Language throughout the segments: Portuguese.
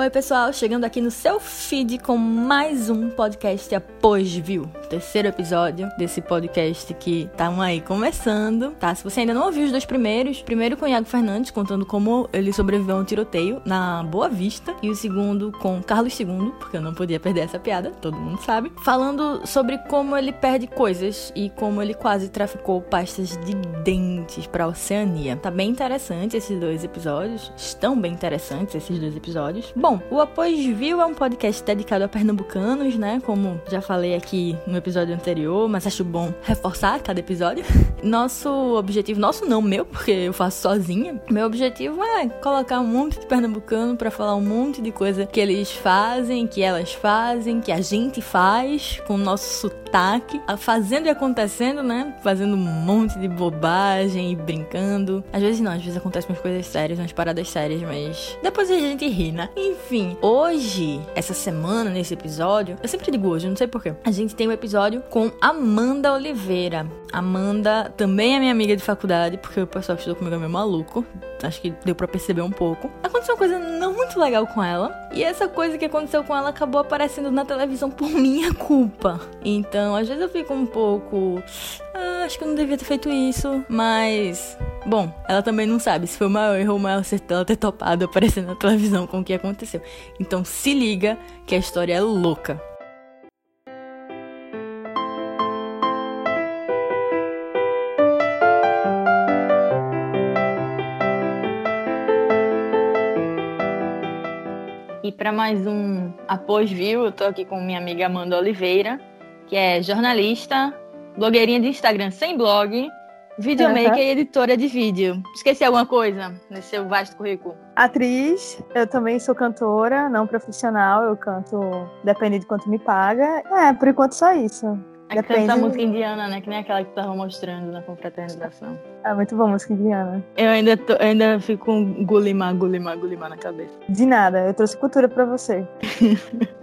Oi, pessoal, chegando aqui no seu feed com mais um podcast Após Viu. Terceiro episódio desse podcast que tá aí começando, tá? Se você ainda não ouviu os dois primeiros, primeiro com Iago Fernandes contando como ele sobreviveu a um tiroteio na Boa Vista e o segundo com Carlos II, porque eu não podia perder essa piada, todo mundo sabe, falando sobre como ele perde coisas e como ele quase traficou pastas de dentes para a Oceania. Tá bem interessante esses dois episódios, estão bem interessantes esses dois episódios. Bom, Bom, o Após Viu é um podcast dedicado a pernambucanos, né? Como já falei aqui no episódio anterior, mas acho bom reforçar cada episódio. Nosso objetivo, nosso não, meu, porque eu faço sozinha. Meu objetivo é colocar um monte de pernambucano para falar um monte de coisa que eles fazem, que elas fazem, que a gente faz com o nosso sotaque, fazendo e acontecendo, né? Fazendo um monte de bobagem e brincando. Às vezes não, às vezes acontecem umas coisas sérias, umas paradas sérias, mas depois a gente ri, né? Enfim, hoje, essa semana, nesse episódio, eu sempre digo hoje, não sei porquê, a gente tem um episódio com Amanda Oliveira. Amanda também é minha amiga de faculdade, porque o pessoal que estudou comigo é meio maluco. Acho que deu pra perceber um pouco. Aconteceu uma coisa não muito legal com ela. E essa coisa que aconteceu com ela acabou aparecendo na televisão por minha culpa. Então, às vezes eu fico um pouco. Ah, acho que eu não devia ter feito isso. Mas Bom, ela também não sabe se foi o maior erro ou o maior acerto ela ter topado aparecer na televisão com o que aconteceu. Então se liga que a história é louca. Para mais um Após Viu, eu tô aqui com minha amiga Amanda Oliveira, que é jornalista, blogueirinha de Instagram sem blog, Videomaker uhum. e editora de vídeo. Esqueci alguma coisa nesse seu vasto currículo? Atriz, eu também sou cantora, não profissional, eu canto depende de quanto me paga. É, por enquanto só isso. É Depende... canta música indiana, né? Que nem aquela que tu tava mostrando na confraternização. É muito bom música indiana. Eu ainda, tô, eu ainda fico com gulimá, gulimá, gulimá na cabeça. De nada, eu trouxe cultura pra você.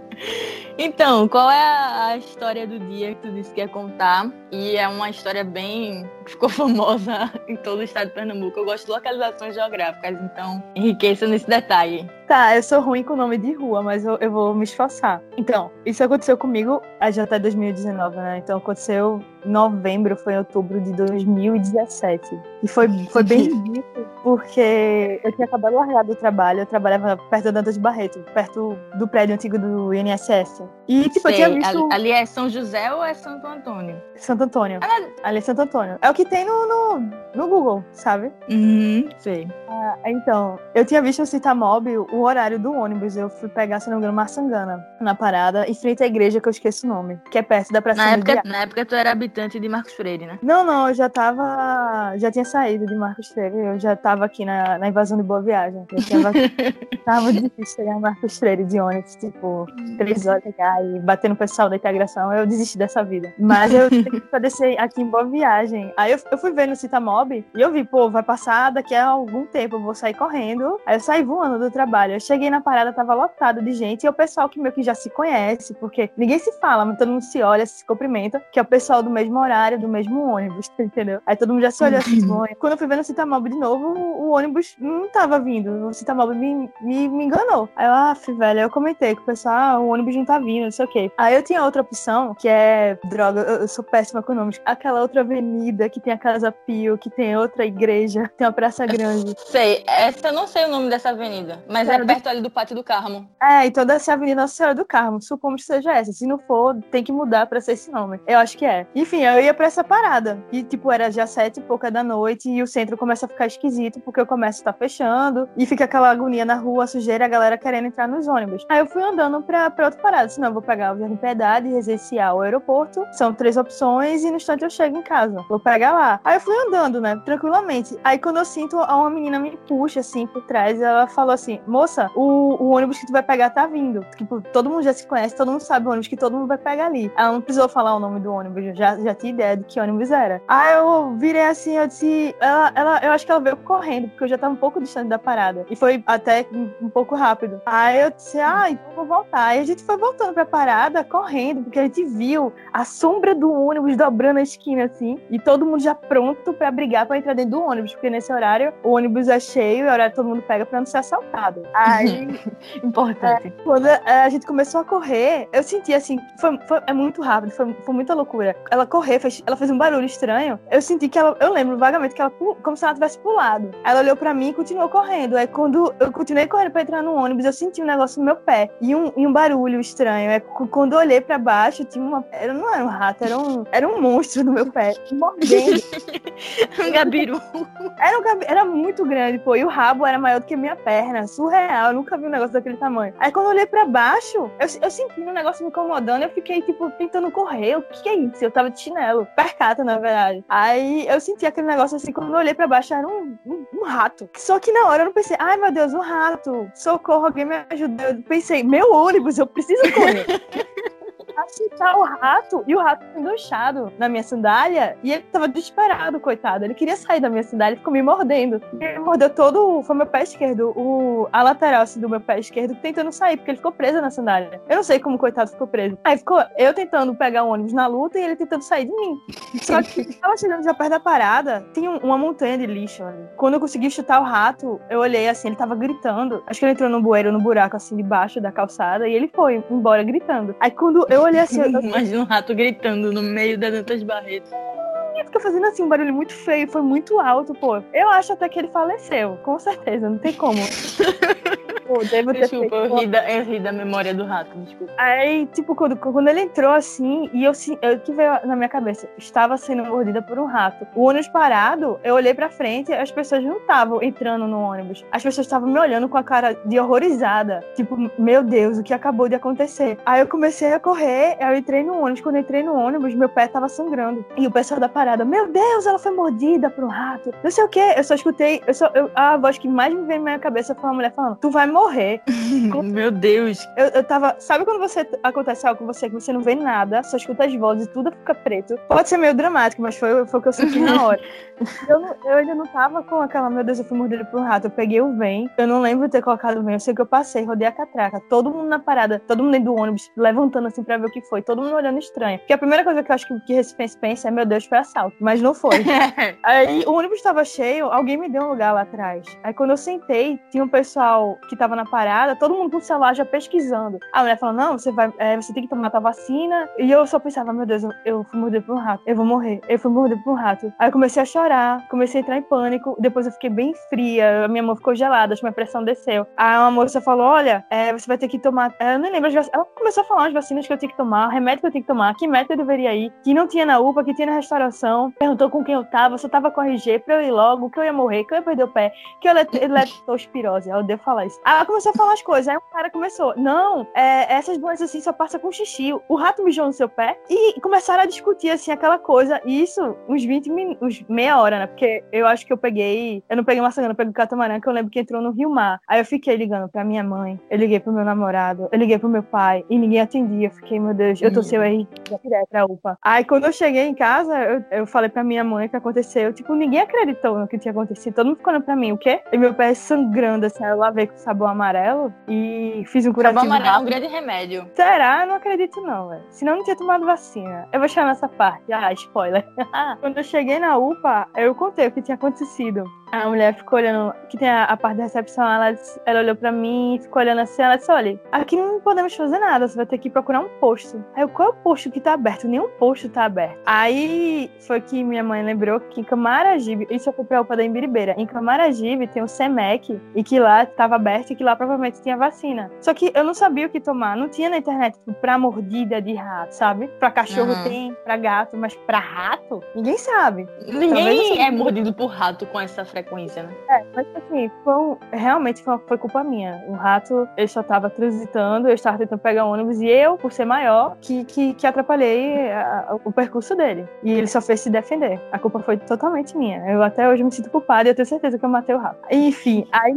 Então, qual é a história do dia que tu disse que ia contar? E é uma história bem. Ficou famosa em todo o estado de Pernambuco. Eu gosto de localizações geográficas, então enriqueça nesse detalhe. Tá, eu sou ruim com o nome de rua, mas eu, eu vou me esforçar. Então, isso aconteceu comigo já até 2019, né? Então aconteceu em novembro, foi em outubro de 2017. E foi, foi bem difícil, porque eu tinha acabado de largar do trabalho, eu trabalhava perto da Dantas de Barreto, perto do prédio antigo do INSS. E, tipo, Sei, eu tinha visto... Ali é São José ou é Santo Antônio? Santo Antônio. Ah, ali é Santo Antônio. É o que tem no, no, no Google, sabe? Uhum, sei. Ah, então, eu tinha visto no Citamob o horário do ônibus. Eu fui pegar, se não me engano, Marçangana, na parada, em frente à igreja, que eu esqueço o nome, que é perto da Praça na época, na época tu era habitante de Marcos Freire, né? Não, não, eu já tava. Já tinha saído de Marcos Freire. Eu já tava aqui na, na invasão de Boa Viagem. Eu tava, tava difícil chegar em Marcos Freire de ônibus, tipo, três horas pegar e bater no pessoal da integração. Eu desisti dessa vida. Mas eu tenho que descer aqui em Boa Viagem. Aí eu, eu fui ver no Citamob e eu vi, pô, vai passar daqui a algum tempo, eu vou sair correndo. Aí eu saí voando do trabalho. Eu cheguei na parada, tava lotado de gente. E o pessoal que meio que já se conhece, porque ninguém se fala, mas todo mundo se olha, se cumprimenta, que é o pessoal do mesmo horário, do mesmo ônibus, entendeu? Aí todo mundo já se olhou assim, Quando eu fui ver no Citamob de novo, o, ônibus não tava vindo. O Citamob me, me, me enganou. Aí eu, ah, velho, eu comentei com o pessoal, ah, o ônibus não tá vindo, não sei o quê. Aí eu tinha outra opção, que é, droga, eu, eu sou péssima com nomes. Aquela outra avenida que tem a Casa Pio, que tem outra igreja, tem uma praça grande. Sei, essa eu não sei o nome dessa avenida, mas é perto ali do Pátio do Carmo. É, então dessa avenida Nossa Senhora do Carmo, supomos que seja essa. Se não for, tem que mudar pra ser esse nome. Eu acho que é. Enfim, eu ia pra essa parada. E, tipo, era já sete e pouca da noite e o centro começa a ficar esquisito porque o comércio tá fechando e fica aquela agonia na rua, sujeira, a galera querendo entrar nos ônibus. Aí eu fui andando pra, pra outra parada. Senão eu vou pegar o Jardim Piedade, residencial, o aeroporto. São três opções e no instante eu chego em casa. Vou pegar lá. Aí eu fui andando, né? Tranquilamente. Aí quando eu sinto, uma menina me puxa assim por trás. Ela falou assim: Moça, o, o ônibus que tu vai pegar tá vindo. Tipo, todo mundo já se conhece, todo mundo sabe o ônibus que todo mundo vai pegar ali. Ela não precisou falar o nome do ônibus, já, já tinha ideia de que ônibus era. Aí eu virei assim, eu disse. Ela, ela, eu acho que ela veio correndo, porque eu já tava um pouco distante da parada. E foi até um pouco rápido. Aí eu disse, ah, então vou voltar. Aí a gente foi voltando pra parada, correndo, porque a gente viu a sombra do ônibus dobrando a esquina, assim, e todo mundo já pronto para brigar para entrar dentro do ônibus, porque nesse horário o ônibus é cheio e é o horário todo mundo pega para não ser assaltado. Aí. Importante. É, quando a gente começou a correr, eu senti assim, foi, foi é muito rápido, foi, foi muita loucura. Ela correu, fez, ela fez um barulho estranho. Eu senti que ela, eu lembro vagamente que ela, como se ela tivesse pulado. Ela olhou pra mim e continuou correndo. Aí quando eu continuei correndo pra entrar no ônibus, eu senti um negócio no meu pé e um, e um barulho estranho. É, quando eu olhei pra baixo, tinha uma. Era, não era um rato, era um, era um monstro no meu pé, mordendo. um gabiru. Era, um, era muito grande, pô. E o rabo era maior do que a minha perna. Surreal. Eu nunca vi um negócio daquele tamanho. Aí quando eu olhei pra baixo, eu, eu senti um negócio me incomodando. Eu fiquei, tipo, tentando correr. O que, que é isso? Eu tava de chinelo. Percata, na verdade. Aí eu senti aquele negócio assim. Quando eu olhei pra baixo, era um, um, um rato. Só que na hora eu não pensei, ai meu Deus, um rato. Socorro, alguém me ajuda. Eu pensei, meu ônibus, eu preciso correr. chutar o rato e o rato enganchado na minha sandália e ele tava desesperado, coitado. Ele queria sair da minha sandália e ficou me mordendo. Ele mordeu todo, foi meu pé esquerdo, o, a lateral assim, do meu pé esquerdo tentando sair, porque ele ficou preso na sandália. Eu não sei como o coitado ficou preso. Aí ficou eu tentando pegar o ônibus na luta e ele tentando sair de mim. Só que tava chegando já perto da parada, tinha uma montanha de lixo ali. Quando eu consegui chutar o rato, eu olhei assim, ele tava gritando. Acho que ele entrou no bueiro, no buraco assim debaixo da calçada e ele foi embora gritando. Aí quando eu olhei assim. Eu... Imagina um rato gritando no meio da Dantas Barreto. E fica fazendo assim um barulho muito feio, foi muito alto, pô. Eu acho até que ele faleceu, com certeza, não tem como. Pô, devo desculpa, eu ri, da, eu ri da memória do rato, desculpa. Aí, tipo, quando, quando ele entrou assim, e eu, eu que veio na minha cabeça, estava sendo mordida por um rato. O ônibus parado, eu olhei pra frente, as pessoas não estavam entrando no ônibus. As pessoas estavam me olhando com a cara de horrorizada. Tipo, meu Deus, o que acabou de acontecer? Aí eu comecei a correr, eu entrei no ônibus. Quando eu entrei no ônibus, meu pé tava sangrando. E o pessoal da parada, meu Deus, ela foi mordida por um rato. Não sei o que. Eu só escutei, eu só, eu, a voz que mais me veio na minha cabeça foi uma mulher falando: Tu vai morrer. Meu Deus. Eu, eu tava. Sabe quando você acontece algo com você que você não vê nada, só escuta as vozes e tudo fica preto? Pode ser meio dramático, mas foi, foi o que eu senti na hora. eu, eu ainda não tava com aquela, meu Deus, eu fui mordida por um rato. Eu peguei o vem. Eu não lembro de ter colocado o vem. Eu sei que eu passei, rodei a catraca. Todo mundo na parada, todo mundo dentro do ônibus, levantando assim pra ver o que foi. Todo mundo olhando estranho. Porque a primeira coisa que eu acho que, que Recife pensa é, meu Deus, foi assalto. Mas não foi. Aí o ônibus tava cheio, alguém me deu um lugar lá atrás. Aí quando eu sentei, tinha um pessoal que tava na parada todo mundo com o celular já pesquisando. A mulher falou: não, você vai, é, você tem que tomar a vacina. E eu só pensava, meu Deus, eu, eu fui morder por um rato, eu vou morrer, eu fui morder por um rato. Aí eu comecei a chorar, comecei a entrar em pânico. Depois eu fiquei bem fria, a minha mão ficou gelada, acho que minha pressão desceu. Aí uma moça falou: olha, é, você vai ter que tomar. Eu nem lembro as vacinas. Ela começou a falar as vacinas que eu tinha que tomar, remédio que eu tinha que tomar, que médico eu deveria ir, que não tinha na UPA, que tinha na restauração. Perguntou com quem eu tava, se eu tava com RG pra eu ir logo, que eu ia morrer, que eu ia perder o pé, que eu ia leptospirose. Eu odeio falar isso. Aí ela começou a falar as coisas. Aí o cara começou, não, é, essas doenças assim só passa com xixi. O rato mijou no seu pé. E começaram a discutir assim aquela coisa. E isso, uns 20 minutos, meia hora, né? Porque eu acho que eu peguei. Eu não peguei maçã, eu peguei catamarã, que eu lembro que entrou no Rio Mar. Aí eu fiquei ligando pra minha mãe, eu liguei pro meu namorado, eu liguei pro meu pai, e ninguém atendia. Eu fiquei, meu Deus, eu tô sem o RG pra UPA. Aí quando eu cheguei em casa, eu, eu falei pra minha mãe o que aconteceu. Tipo, ninguém acreditou no que tinha acontecido. Todo mundo ficou olhando pra mim, o quê? E meu pé sangrando, assim, eu lavei com sabão amarelo e fiz um curativo Sabão amarelo é um grande remédio. Será? Eu não acredito não, velho. Senão eu não tinha tomado vacina. Eu vou chegar nessa parte. Ah, spoiler. Quando eu cheguei na UPA, eu contei o que tinha acontecido. A mulher ficou olhando, que tem a, a parte da recepção, ela, ela olhou pra mim, ficou olhando assim, ela disse, olha, aqui não podemos fazer nada, você vai ter que procurar um posto. Aí eu, qual é o posto que tá aberto? Nenhum posto tá aberto. Aí foi que minha mãe lembrou que em Camaragibe, isso eu fui pra UPA da Imbiribeira, em Camaragibe tem o SEMEC, e que lá tava aberto e que lá provavelmente tinha vacina. Só que eu não sabia o que tomar, não tinha na internet tipo, pra mordida de rato, sabe? Pra cachorro uhum. tem, pra gato, mas pra rato, ninguém sabe. Ninguém é mordido por rato com essa frequência né? É, mas assim, foi um, realmente foi, foi, culpa minha. O rato, ele só tava transitando, eu estava tentando pegar o ônibus e eu, por ser maior, que, que, que atrapalhei a, a, o percurso dele. E ele só fez se defender. A culpa foi totalmente minha. Eu até hoje me sinto culpada e eu tenho certeza que eu matei o rato. Enfim, aí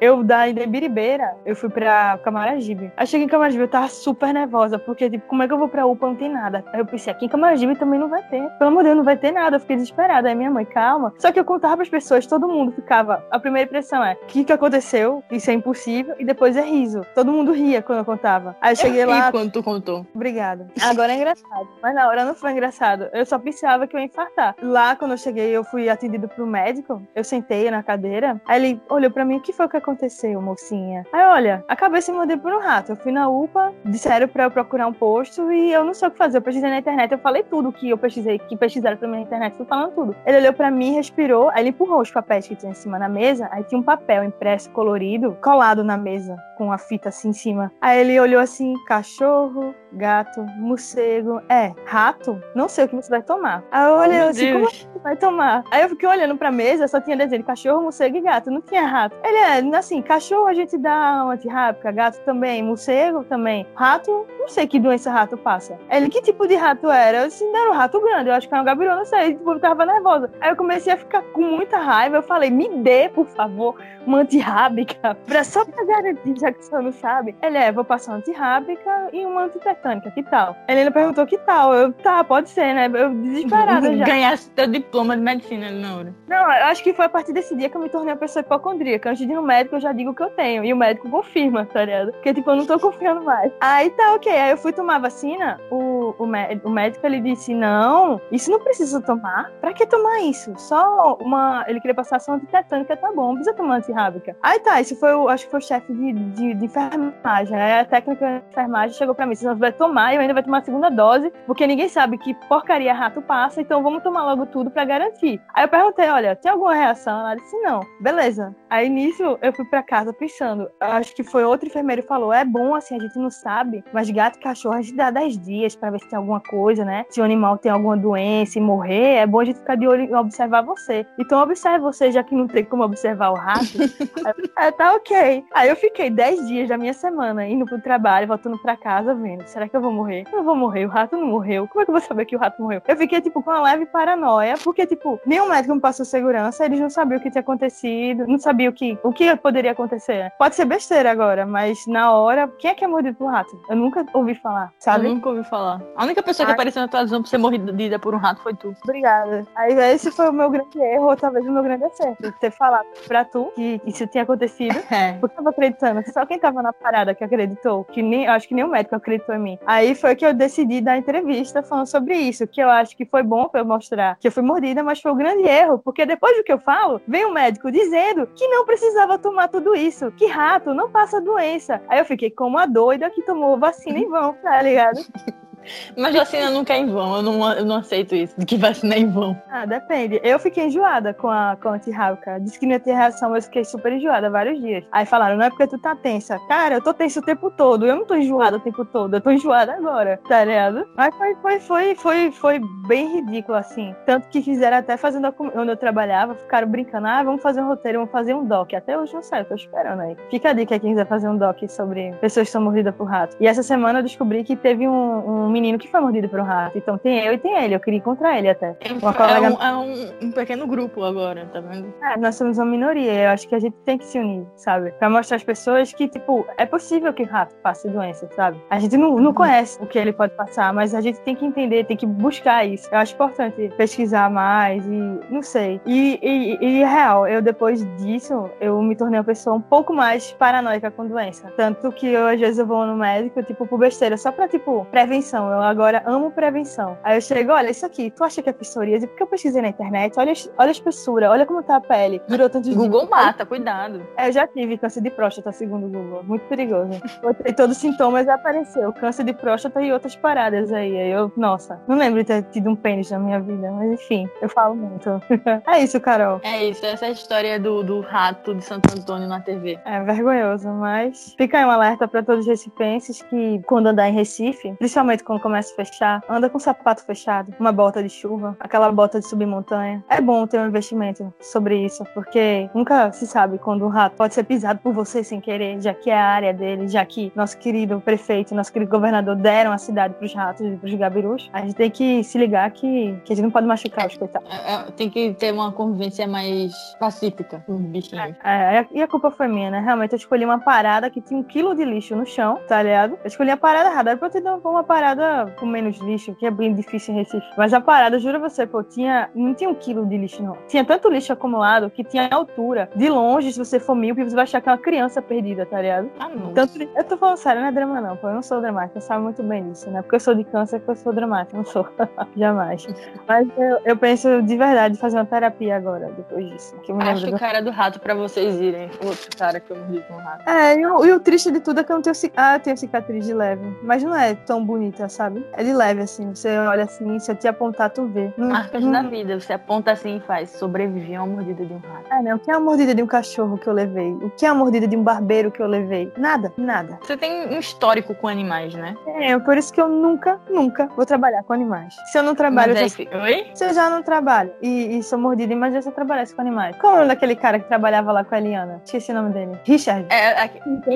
eu da Ibiribeira, eu fui pra Camaragibe. Aí cheguei em Camaragibe, eu tava super nervosa, porque, tipo, como é que eu vou pra UPA? Não tem nada. Aí eu pensei, aqui em Camaragibe também não vai ter. Pelo amor de Deus, não vai ter nada. Eu fiquei desesperada. Aí minha mãe, calma. Só que eu contava pras pessoas, todo mundo ficava. A primeira impressão é: o que, que aconteceu? Isso é impossível. E depois é riso. Todo mundo ria quando eu contava. Aí eu cheguei lá. E quando tu contou? Obrigada. Agora é engraçado. Mas na hora não foi engraçado. Eu só pensava que eu ia infartar. Lá, quando eu cheguei, eu fui atendido pro médico. Eu sentei na cadeira. Aí ele olhou pra mim: o que foi que aconteceu, mocinha. Aí, olha, acabei se mudando por um rato. Eu fui na UPA, disseram pra eu procurar um posto e eu não sei o que fazer. Eu pesquisei na internet, eu falei tudo que eu pesquisei, que pesquisaram pra mim na internet, fui falando tudo. Ele olhou pra mim, respirou, aí ele empurrou os papéis que tinha em cima na mesa, aí tinha um papel impresso, colorido, colado na mesa, com a fita assim em cima. Aí ele olhou assim, cachorro, gato, morcego, é, rato, não sei o que você vai tomar. Aí eu olhei Oh, assim, como Deus. você vai tomar? Aí eu fiquei olhando pra mesa, só tinha desenho de cachorro, morcego e gato, não tinha rato. Ele é, assim, cachorro a gente dá antirrábica, gato também, morcego também. Rato, não sei que doença rato passa. Ele, que tipo de rato era? Eu disse, não, era um rato grande, eu acho que era um gabiru, não sei. Tipo, eu tava nervosa. Aí eu comecei a ficar com muita raiva, eu falei, me dê, por favor, uma antirrábica, pra, só pra garantir, já não sabe. Ele é, vou passar uma antirrábica e uma antitetânica, que tal? Ele ainda perguntou que tal. Eu, tá, pode ser, né? Eu desesperada já. Ganhasse teu diploma de medicina na hora. Não, eu acho que foi a partir desse dia que eu me tornei uma pessoa hipocondríaca. Antes de ir no médico, eu já digo o que eu tenho. E o médico confirma, tá ligado? Porque, tipo, eu não tô confiando mais. Aí tá, ok. Aí eu fui tomar a vacina. O, o, mé- o médico, ele disse, não, isso não precisa tomar. Pra que tomar isso? Só uma... Ele queria passar só antitetânica, tá bom. Não precisa tomar antirrábica. Aí tá, isso foi o... Acho que foi o chefe de, de, de enfermagem. Aí a técnica de enfermagem chegou pra mim. Você vai tomar e eu ainda vai tomar a segunda dose. Porque ninguém sabe que porcaria rato passa. Então vamos tomar logo tudo pra garantir. Aí eu perguntei, olha, tem alguma reação? Ela disse, não. Beleza. Aí nisso eu fui pra casa pensando. Acho que foi outro enfermeiro que falou: é bom assim, a gente não sabe, mas gato e cachorro a gente dá 10 dias pra ver se tem alguma coisa, né? Se o animal tem alguma doença e morrer, é bom a gente ficar de olho e observar você. Então observe você, já que não tem como observar o rato. Aí, é, tá ok. Aí eu fiquei 10 dias da minha semana indo pro trabalho, voltando pra casa, vendo: será que eu vou morrer? Eu não vou morrer, o rato não morreu. Como é que eu vou saber que o rato morreu? Eu fiquei, tipo, com uma leve paranoia, porque, tipo, nenhum médico me passou segurança, eles não sabiam o que tinha acontecido, não sabiam o que, o que poderia acontecer. Pode ser besteira agora, mas na hora, quem é que é mordido por rato? Eu nunca ouvi falar, sabe? Eu nunca ouvi falar. A única pessoa que Ai. apareceu na tua visão por ser mordida por um rato foi tu. Obrigada. Aí esse foi o meu grande erro, ou talvez o meu grande acerto. Ter falado pra tu que isso tinha acontecido. É. Porque eu tava acreditando. Só quem tava na parada que acreditou. Que nem, acho que nem o médico acreditou em mim. Aí foi que eu decidi dar entrevista falando sobre isso. Que eu acho que foi bom pra eu mostrar que eu fui mordida, mas foi um grande erro. Porque depois do que eu falo, vem o médico dizendo que não precisava tomar tudo isso. Que rato não passa doença. Aí eu fiquei como a doida que tomou vacina em vão, tá ligado? Mas vacina nunca é em vão. Eu não, eu não aceito isso, de que vacina é em vão. Ah, depende. Eu fiquei enjoada com a, com a antirrábica. Disse que não ia ter reação, mas fiquei super enjoada vários dias. Aí falaram, não é porque tu tá tensa. Cara, eu tô tensa o tempo todo. Eu não tô enjoada o tempo todo. Eu tô enjoada agora, tá ligado? Mas foi, foi, foi, foi, foi bem ridículo, assim. Tanto que fizeram até fazendo onde eu trabalhava, ficaram brincando. Ah, vamos fazer um roteiro, vamos fazer um doc. Até hoje não sei, eu tô esperando aí. Fica a dica quem quiser fazer um doc sobre pessoas que são mordidas por rato. E essa semana eu descobri que teve um, um menino que foi mordido por um rato. Então tem eu e tem ele. Eu queria encontrar ele até. Uma É, colega um, é um- um pequeno grupo agora, tá vendo? é, nós somos uma minoria. Eu acho que a gente tem que se unir, sabe? Pra mostrar às pessoas que, tipo, é possível que o rato passe doença, sabe? A gente não, não conhece o que ele pode passar, mas a gente tem que entender, tem que buscar isso. Eu acho importante pesquisar mais e não sei. E, e, e é real, eu depois disso, eu me tornei uma pessoa um pouco mais paranoica com doença. Tanto que eu, às vezes, eu vou no médico, tipo, por besteira, só pra, tipo, prevenção. Eu agora amo prevenção. Aí eu chego, olha, isso aqui, tu acha que é psoríase? Porque eu pesquisei na internet, olha, olha a espessura, olha como tá a pele. Durou tantos Google dias. mata, cuidado. É, eu já tive câncer de próstata, segundo o Google. Muito perigoso. Botei todos os sintomas e apareceu. Câncer de próstata e outras paradas aí. Aí eu, nossa, não lembro de ter tido um pênis na minha vida, mas enfim, eu falo muito. é isso, Carol. É isso, essa é a história do, do rato de Santo Antônio na TV. É vergonhoso, mas fica aí um alerta para todos os recifenses que, quando andar em Recife, principalmente quando começa a fechar, anda com o sapato fechado, uma bota de chuva, aquela bota de subir montanha. É bom ter um investimento sobre isso, porque nunca se sabe quando um rato pode ser pisado por você sem querer, já que é a área dele, já que nosso querido prefeito, nosso querido governador deram a cidade pros ratos e pros gabirus. A gente tem que se ligar que, que a gente não pode machucar os coitados. É, é, tem que ter uma convivência mais pacífica com os bichinhos. É, e a culpa foi minha, né? Realmente eu escolhi uma parada que tinha um quilo de lixo no chão, tá ligado? Eu escolhi a parada errada. Era pra eu ter uma parada parada com menos lixo, que é bem difícil em Recife. Mas a parada, juro a você, pô, tinha, não tinha um quilo de lixo, não. Tinha tanto lixo acumulado que tinha altura. De longe, se você for míope, você vai achar que é uma criança perdida, tá ligado? Ah, não. Tanto, eu tô falando sério, não é drama não, pô. Eu não sou dramática, eu sabe muito bem disso, né? Porque eu sou de câncer, que eu sou dramática, não sou. Jamais. Mas eu, eu penso de verdade fazer uma terapia agora, depois disso. Que eu me Acho lembro o cara do rato pra vocês irem. Outro cara que eu morri com um rato. É, e o, e o triste de tudo é que eu não tenho cicatriz. Ah, eu tenho cicatriz de leve. Mas não é tão bonita, sabe? É de leve, assim. Você olha assim, se eu te apontar, tu vê. Marcas não- da vida. Você aponta assim e faz. Sobrevivi a uma mordida de um rato. É, né? O que é a mordida de um cachorro que eu levei? O que é a mordida de um barbeiro que eu levei? Nada, nada. Você tem um histórico com animais, né? É, por isso que eu nunca, nunca vou trabalhar com animais. Se eu não trabalho, Mas eu já... Oi? se eu já não trabalho e, e sou mordida, imagina se eu trabalhasse com animais. Como é o nome daquele cara que trabalhava lá com a Eliana? Esqueci o nome dele. Richard. É, é-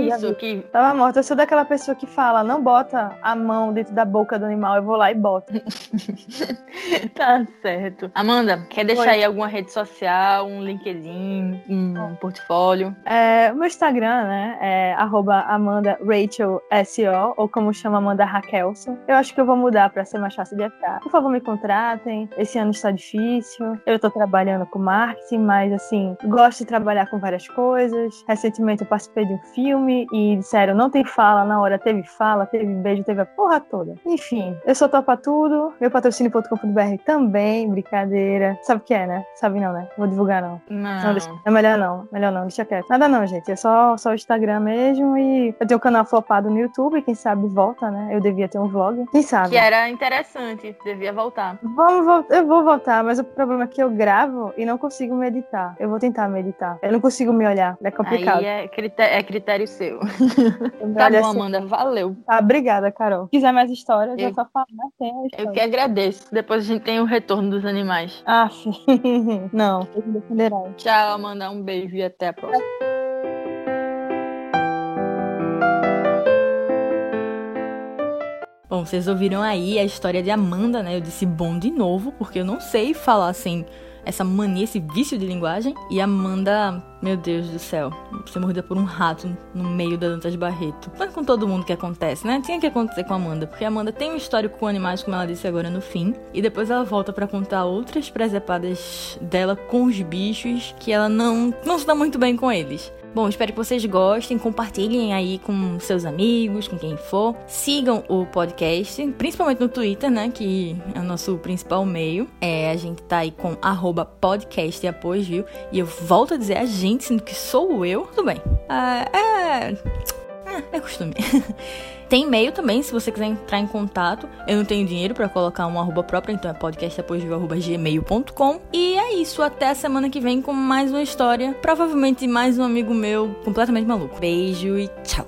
já isso que Tava morta. Eu sou daquela pessoa que fala, não bota a mão dentro da boca do animal, eu vou lá e boto. tá certo. Amanda, quer deixar Oi. aí alguma rede social, um LinkedIn, um portfólio? É, o meu Instagram, né, é arroba Amanda Rachel SO, ou como chama Amanda Raquelson. Eu acho que eu vou mudar pra ser mais fácil de achar. Por favor, me contratem. Esse ano está difícil. Eu tô trabalhando com marketing, mas assim, gosto de trabalhar com várias coisas. Recentemente eu participei de um filme e disseram, não tem fala, na hora teve fala, teve beijo, teve a porra toda. Enfim, eu sou topa tudo. Meu patrocínio.com.br também, brincadeira. Sabe o que é, né? Sabe não, né? Vou divulgar não. Não. Não, deixa- é melhor não, melhor não, deixa quieto. Nada não, gente, é só, só o Instagram mesmo e eu tenho um canal flopado no YouTube, quem sabe volta, né? Eu devia ter um vlog, quem sabe. Que era interessante, devia voltar. Vamos voltar, eu vou voltar, mas o problema é que eu gravo e não consigo meditar. Eu vou tentar meditar. Eu não consigo me olhar, é complicado. Aí é critério, é critério seu. Tá bom, assim. Amanda, valeu. Tá, obrigada, Carol. Se quiser mais histórias, Eu- é só falar, né? Tem Eu que agradeço. Depois a gente tem o retorno dos animais. Ah, não, eu me defenderão. Tchau, Amanda. Um beijo e até a próxima. Vocês ouviram aí a história de Amanda, né? Eu disse bom de novo, porque eu não sei falar assim, essa mania, esse vício de linguagem. E Amanda, meu Deus do céu, ser mordida por um rato no meio da Dantas Barreto. Mas com todo mundo que acontece, né? Tinha que acontecer com Amanda, porque Amanda tem um histórico com animais, como ela disse agora no fim. E depois ela volta pra contar outras presepadas dela com os bichos, que ela não, não se dá muito bem com eles. Bom, espero que vocês gostem, compartilhem aí com seus amigos, com quem for. Sigam o podcast, principalmente no Twitter, né, que é o nosso principal meio. É, a gente tá aí com arroba podcast e apoio, viu? E eu volto a dizer a gente, sendo que sou eu. Tudo bem. Ah, é... é... É costume. Tem e-mail também, se você quiser entrar em contato. Eu não tenho dinheiro pra colocar um arroba próprio, então é podcastapoio.gmail.com. E é isso, até a semana que vem com mais uma história. Provavelmente mais um amigo meu completamente maluco. Beijo e tchau.